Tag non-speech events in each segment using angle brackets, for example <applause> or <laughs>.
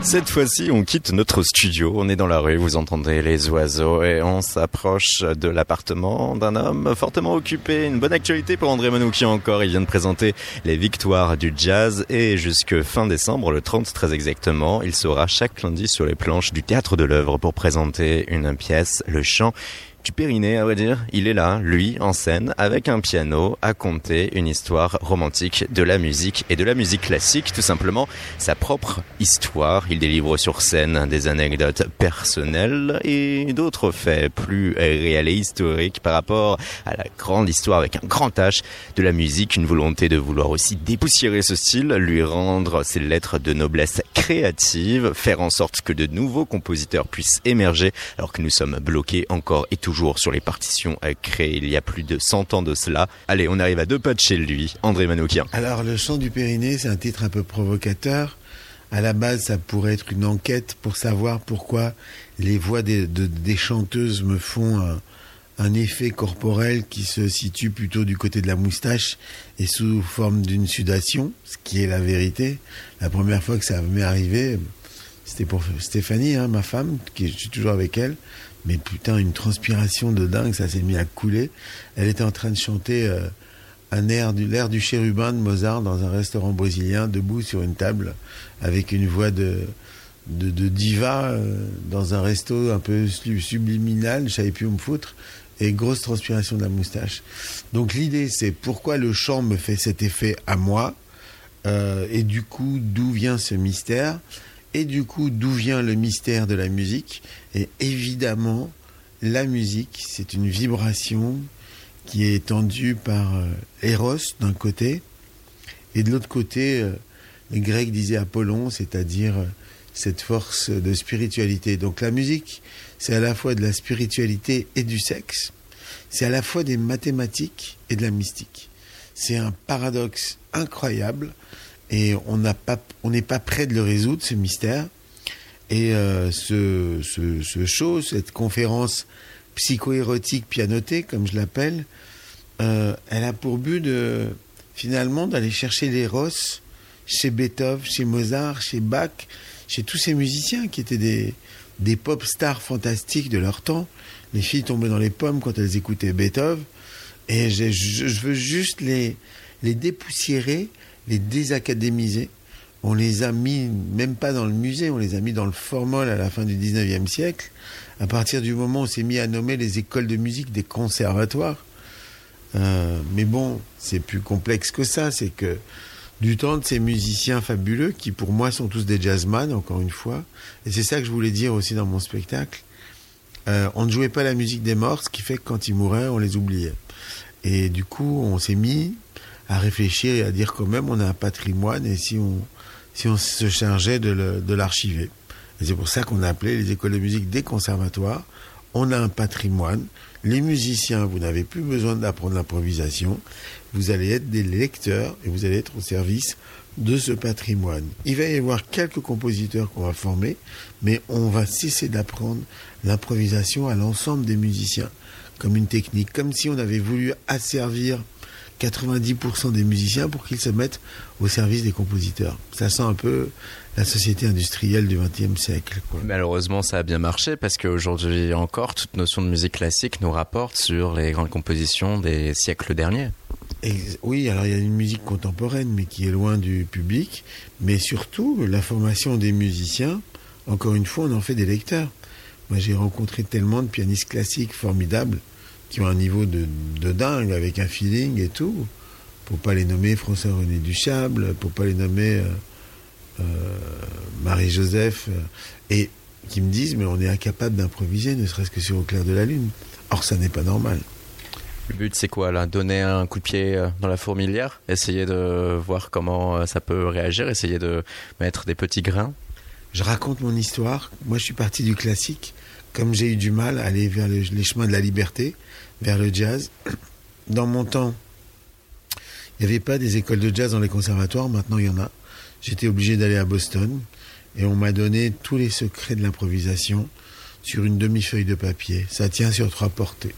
Cette fois-ci, on quitte notre studio, on est dans la rue, vous entendez les oiseaux et on s'approche de l'appartement d'un homme fortement occupé. Une bonne actualité pour André Manoukian encore, il vient de présenter les victoires du jazz et jusque fin décembre, le 30 très exactement, il sera chaque lundi sur les planches du théâtre de l'œuvre pour présenter une pièce, le chant Périnée, à vrai dire. Il est là, lui, en scène, avec un piano, à conter une histoire romantique de la musique et de la musique classique, tout simplement sa propre histoire. Il délivre sur scène des anecdotes personnelles et d'autres faits plus réels et historiques par rapport à la grande histoire avec un grand H de la musique, une volonté de vouloir aussi dépoussiérer ce style, lui rendre ses lettres de noblesse créative, faire en sorte que de nouveaux compositeurs puissent émerger alors que nous sommes bloqués encore et toujours sur les partitions créées il y a plus de 100 ans de cela. Allez, on arrive à deux pas de chez lui, André Manoukian. Alors, Le chant du Périnée, c'est un titre un peu provocateur. À la base, ça pourrait être une enquête pour savoir pourquoi les voix des, chanteuses me font un, un, effet corporel qui se situe plutôt du côté de la moustache et sous forme d'une sudation, ce qui est la vérité. La première fois que ça m'est arrivé, c'était pour Stéphanie, hein, ma femme, qui je suis toujours avec elle. Mais putain, une transpiration de dingue, ça s'est mis à couler. Elle était en train de chanter euh, un air l'air du chérubin de Mozart dans un restaurant brésilien, debout sur une table, avec une voix de, de, diva euh, dans un resto un peu subliminal, je savais plus où me foutre, et grosse transpiration de la moustache. Donc l'idée, c'est pourquoi le chant me fait cet effet à moi, euh, et du coup, d'où vient ce mystère? Et du coup, d'où vient le mystère de la musique? Et évidemment, la musique, c'est une vibration qui est tendue par euh, Eros d'un côté, et de l'autre côté, euh, les Grecs disaient Apollon, c'est-à-dire euh, cette force de spiritualité. Donc la musique, c'est à la fois de la spiritualité et du sexe, c'est à la fois des mathématiques et de la mystique. C'est un paradoxe incroyable et on n'a pas, on n'est pas prêt de le résoudre ce mystère. Et euh, ce, ce, ce, show, cette conférence psycho-érotique pianotée, comme je l'appelle, euh, elle a pour but de finalement d'aller chercher l'éros chez Beethoven, chez Mozart, chez Bach, chez tous ces musiciens qui étaient des, des pop stars fantastiques de leur temps. Les filles tombaient dans les pommes quand elles écoutaient Beethoven. Et je, je veux juste les, les dépoussiérer les désacadémiser. On les a mis, même pas dans le musée, on les a mis dans le formol à la fin du 19e siècle. À partir du moment où on s'est mis à nommer les écoles de musique des conservatoires. Euh, mais bon, c'est plus complexe que ça. C'est que du temps de ces musiciens fabuleux, qui pour moi sont tous des jazzman, encore une fois, et c'est ça que je voulais dire aussi dans mon spectacle, euh, on ne jouait pas la musique des morts, ce qui fait que quand ils mouraient, on les oubliait. Et du coup, on s'est mis à réfléchir et à dire quand même on a un patrimoine et si on, si on se chargeait de l'archiver. C'est pour ça qu'on a appelé les écoles de musique des conservatoires. On a un patrimoine. Les musiciens, vous n'avez plus besoin d'apprendre l'improvisation. Vous allez être des lecteurs et vous allez être au service de ce patrimoine. Il va y avoir quelques compositeurs qu'on va former, mais on va cesser d'apprendre l'improvisation à l'ensemble des musiciens comme une technique, comme si on avait voulu asservir 90% des musiciens pour qu'ils se mettent au service des compositeurs. Ça sent un peu la société industrielle du XXe siècle. Malheureusement, ça a bien marché parce qu'aujourd'hui encore, toute notion de musique classique nous rapporte sur les grandes compositions des siècles derniers. oui, alors il y a une musique contemporaine, mais qui est loin du public. Mais surtout, la formation des musiciens, encore une fois, on en fait des lecteurs. Moi, j'ai rencontré tellement de pianistes classiques formidables qui ont un niveau de, de, dingue, avec un feeling et tout, pour pas les nommer François-René Duchable, pour pas les nommer euh, euh, Marie-Joseph, euh, et qui me disent, mais on est incapable d'improviser, ne serait-ce que sur Au clair de la lune. Or, ça n'est pas normal. Le but, c'est quoi là? Donner un coup de pied dans la fourmilière? Essayer de voir comment ça peut réagir? Essayer de mettre des petits grains? Je raconte mon histoire. Moi, je suis parti du classique comme j'ai eu du mal à aller vers les chemins de la liberté, vers le jazz. Dans mon temps, il n'y avait pas des écoles de jazz dans les conservatoires, maintenant il y en a. J'étais obligé d'aller à Boston et on m'a donné tous les secrets de l'improvisation sur une demi-feuille de papier. Ça tient sur trois portées.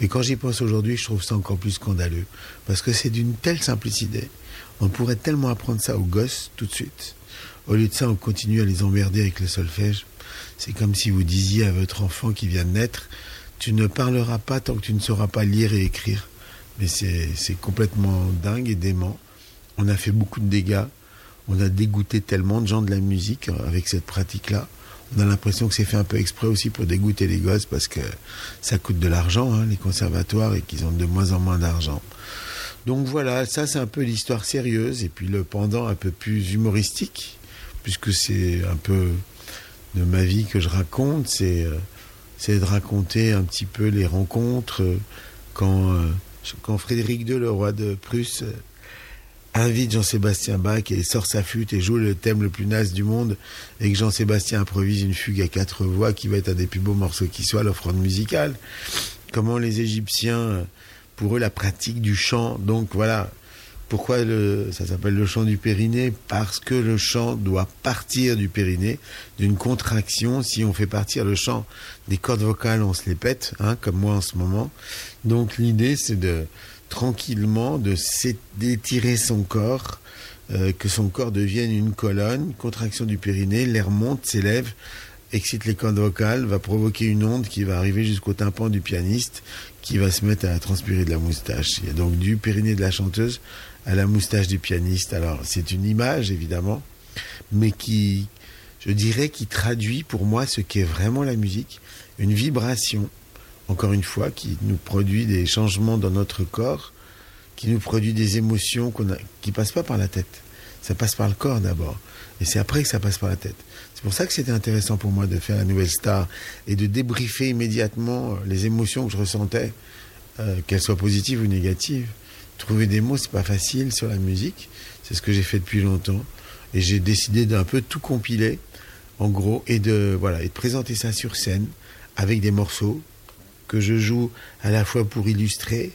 Et quand j'y pense aujourd'hui, je trouve ça encore plus scandaleux. Parce que c'est d'une telle simplicité. On pourrait tellement apprendre ça aux gosses tout de suite. Au lieu de ça, on continue à les emmerder avec le solfège. C'est comme si vous disiez à votre enfant qui vient de naître, tu ne parleras pas tant que tu ne sauras pas lire et écrire. Mais c'est complètement dingue et dément. On a fait beaucoup de dégâts. On a dégoûté tellement de gens de la musique avec cette pratique-là. On a l'impression que c'est fait un peu exprès aussi pour dégoûter les gosses parce que ça coûte de l'argent, hein, les conservatoires, et qu'ils ont de moins en moins d'argent. Donc voilà, ça c'est un peu l'histoire sérieuse et puis le pendant un peu plus humoristique, puisque c'est un peu de ma vie que je raconte, c'est euh, de raconter un petit peu les rencontres euh, quand, euh, quand Frédéric II, le roi de Prusse, invite Jean-Sébastien Bach et sort sa flûte et joue le thème le plus naze du monde et que Jean-Sébastien improvise une fugue à quatre voix qui va être un des plus beaux morceaux qui soit, l'offrande musicale. Comment les Égyptiens, pour eux, la pratique du chant, donc voilà, pourquoi le, ça s'appelle le chant du périnée? Parce que le chant doit partir du périnée, d'une contraction. Si on fait partir le chant des cordes vocales, on se les pète, hein, comme moi en ce moment. Donc l'idée, c'est de tranquillement de d'étirer son corps, euh, que son corps devienne une colonne, contraction du périnée, l'air monte, s'élève, excite les cordes vocales, va provoquer une onde qui va arriver jusqu'au tympan du pianiste, qui va se mettre à transpirer de la moustache. Il y a donc du périnée de la chanteuse à la moustache du pianiste. Alors c'est une image évidemment, mais qui, je dirais, qui traduit pour moi ce qu'est vraiment la musique, une vibration encore une fois, qui nous produit des changements dans notre corps, qui nous produit des émotions qu'on a, qui passent pas par la tête. Ça passe par le corps d'abord, et c'est après que ça passe par la tête. C'est pour ça que c'était intéressant pour moi de faire la nouvelle star et de débriefer immédiatement euh, les émotions que je ressentais, euh, qu'elles soient positives ou négatives. Trouver des mots, c'est pas facile sur la musique. C'est ce que j'ai fait depuis longtemps, et j'ai décidé d'un peu tout compiler, en gros, et de voilà, et de présenter ça sur scène avec des morceaux que je joue à la fois pour illustrer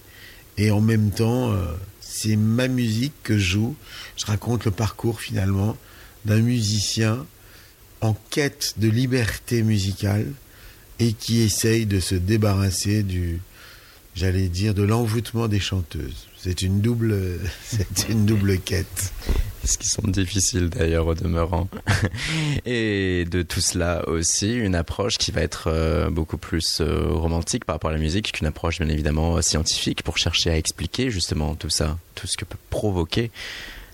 et en même temps, euh, c'est ma musique que je joue. Je raconte le parcours finalement d'un musicien en quête de liberté musicale et qui essaye de se débarrasser du, j'allais dire, de l'envoûtement des chanteuses. C'est une double, <laughs> c'est une double quête ce qui sont difficiles d'ailleurs au demeurant. <laughs> Et de tout cela aussi, une approche qui va être euh, beaucoup plus euh, romantique par rapport à la musique qu'une approche bien évidemment scientifique pour chercher à expliquer justement tout ça, tout ce que peut provoquer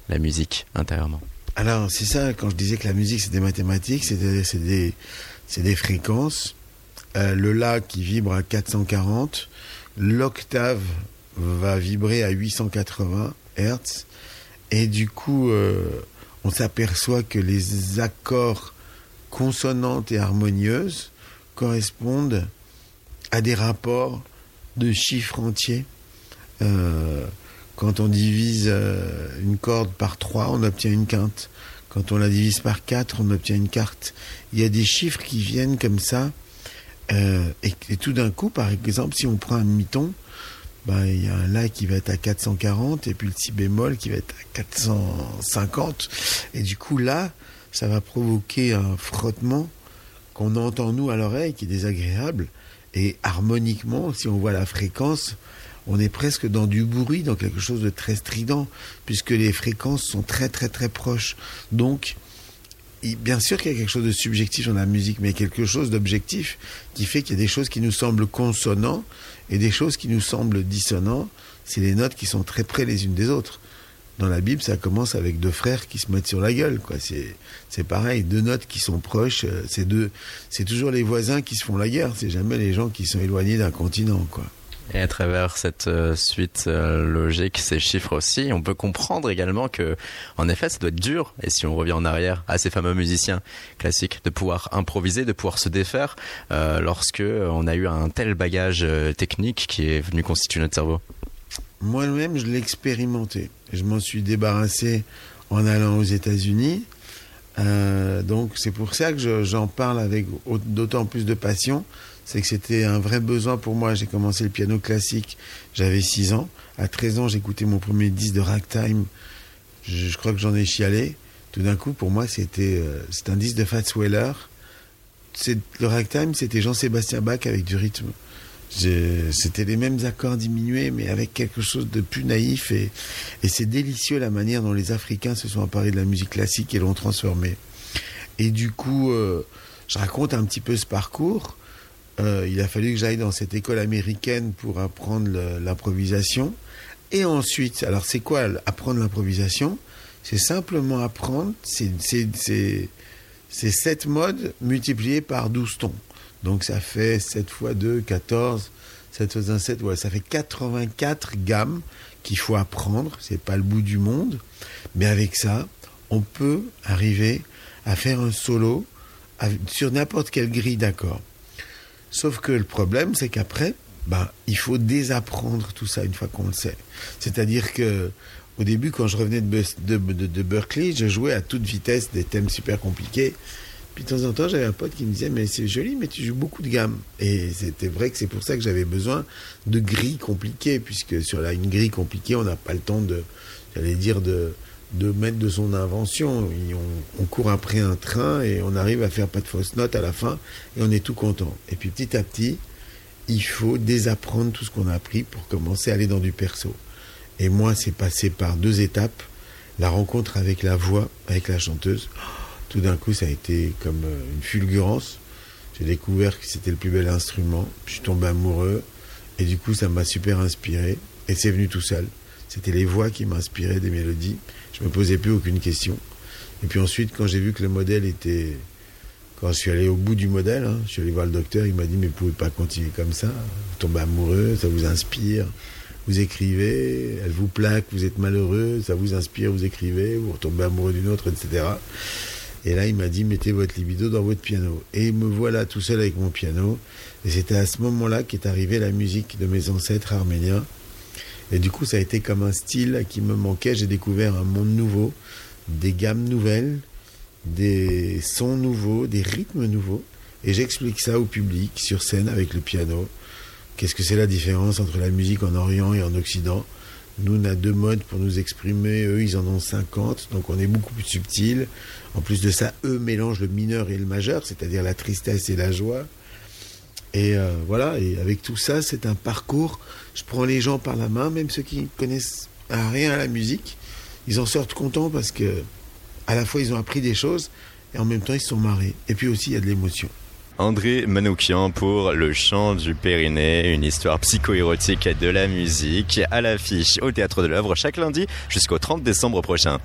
la musique intérieurement. Alors c'est ça, quand je disais que la musique c'est des mathématiques, c'est des, des, fréquences. Euh, le La qui vibre à 440, l'octave va vibrer à 880 Hertz et du coup, euh, on s'aperçoit que les accords consonantes et harmonieuses correspondent à des rapports de chiffres entiers. Euh, quand on divise euh, une corde par 3, on obtient une quinte. Quand on la divise par 4, on obtient une carte. Il y a des chiffres qui viennent comme ça. et, et, tout d'un coup, par exemple, si on prend un demi-ton, ben, il y a un La qui va être à 440 et puis le Si bémol qui va être à 450. Et du coup, là, ça va provoquer un frottement qu'on entend nous à l'oreille qui est désagréable. Et harmoniquement, si on voit la fréquence, on est presque dans du bruit, dans quelque chose de très strident, puisque les fréquences sont très très très proches. Donc, bien sûr qu'il y a quelque chose de subjectif dans la musique, mais quelque chose d'objectif qui fait qu'il y a des choses qui nous semblent consonants et des choses qui nous semblent dissonants. C'est les notes qui sont très près les unes des autres. Dans la Bible, ça commence avec deux frères qui se mettent sur la gueule. C'est, c'est pareil, deux notes qui sont proches. Euh, c'est, deux, c'est toujours les voisins qui se font la guerre. C'est jamais les gens qui sont éloignés d'un continent. Et à travers cette euh, suite euh, logique, ces chiffres aussi, on peut comprendre également que, en effet, ça doit être dur. Et si on revient en arrière à ces fameux musiciens classiques, de pouvoir improviser, de pouvoir se défaire, euh, lorsque on a eu un tel bagage technique qui est venu constituer notre cerveau. Moi-même, je l'ai expérimenté. Je m'en suis débarrassé en allant aux États-Unis. donc c'est pour ça que j'en parle avec d'autant plus de passion c'est que c'était un vrai besoin pour moi. J'ai commencé le piano classique, j'avais 6 ans. À 13 ans, j'écoutais mon premier disque de ragtime. Je, crois que j'en ai chialé. Tout d'un coup, pour moi, c'était euh, un disque de Fats Weller. Le ragtime, c'était Jean-Sébastien Bach avec du rythme. C'était les mêmes accords diminués, mais avec quelque chose de plus naïf. Et, c'est délicieux la manière dont les Africains se sont emparés de la musique classique et l'ont transformée. Et du coup, euh, je raconte un petit peu ce parcours. Euh, il a fallu que j'aille dans cette école américaine pour apprendre l'improvisation. Et ensuite, alors c'est quoi apprendre l'improvisation? C'est simplement apprendre, c'est sept modes multipliés par 12 tons. Donc ça fait 7 fois 2, 14, 7 fois 1, 7, ouais, ça fait 84 gammes qu'il faut apprendre. C'est pas le bout du monde. Mais avec ça, on peut arriver à faire un solo sur n'importe quelle grille d'accords. Sauf que le problème, c'est qu'après, ben, il faut désapprendre tout ça une fois qu'on le sait. C'est-à-dire que au début, quand je revenais de, de, Berkeley, je jouais à toute vitesse des thèmes super compliqués. Puis de temps en temps, j'avais un pote qui me disait, mais c'est joli, mais tu joues beaucoup de gammes. Et c'était vrai que c'est pour ça que j'avais besoin de grilles compliquées, puisque sur la, une grille compliquée, on n'a pas le temps de, j'allais dire, de, de mettre de son invention. On, court après un train et on arrive à faire pas de fausses notes à la fin et on est tout content. Et puis petit à petit, il faut désapprendre tout ce qu'on a appris pour commencer à aller dans du perso. Et moi, c'est passé par deux étapes. La rencontre avec la voix, avec la chanteuse. Tout d'un coup, ça a été comme euh, une fulgurance. J'ai découvert que c'était le plus bel instrument. Je suis tombé amoureux. Et du coup, ça m'a super inspiré. Et c'est venu tout seul. C'était les voix qui m'inspiraient des mélodies. Je me posais plus aucune question. Et puis ensuite, quand j'ai vu que le modèle était... Quand je suis allé au bout du modèle, hein, je suis allé voir le docteur, il m'a dit, mais vous pouvez pas continuer comme ça. Vous tombez amoureux, ça vous inspire. Vous écrivez, elle vous plaque, vous êtes malheureux, ça vous inspire, vous écrivez, vous retombez amoureux d'une autre, etc. Et là, il m'a dit, mettez votre libido dans votre piano. Et me voilà tout seul avec mon piano. Et c'était à ce moment-là qu'est arrivée la musique de mes ancêtres arméniens. Et du coup, ça a été comme un style qui me manquait. J'ai découvert un monde nouveau, des gammes nouvelles, des sons nouveaux, des rythmes nouveaux. Et j'explique ça au public sur scène avec le piano. Qu'est-ce que c'est la différence entre la musique en Orient et en Occident? Nous, on a deux modes pour nous exprimer. Eux, ils en ont 50. Donc, on est beaucoup plus subtil. En plus de ça, eux mélangent le mineur et le majeur, c'est-à-dire la tristesse et la joie. Et euh, voilà, et avec tout ça, c'est un parcours. Je prends les gens par la main, même ceux qui connaissent rien à la musique, ils en sortent contents parce que à la fois ils ont appris des choses et en même temps ils se sont marrés. Et puis aussi il y a de l'émotion. André Manoukian pour Le chant du Périnée, une histoire psycho-érotique de la musique à l'affiche au Théâtre de l'œuvre chaque lundi jusqu'au 30 décembre prochain.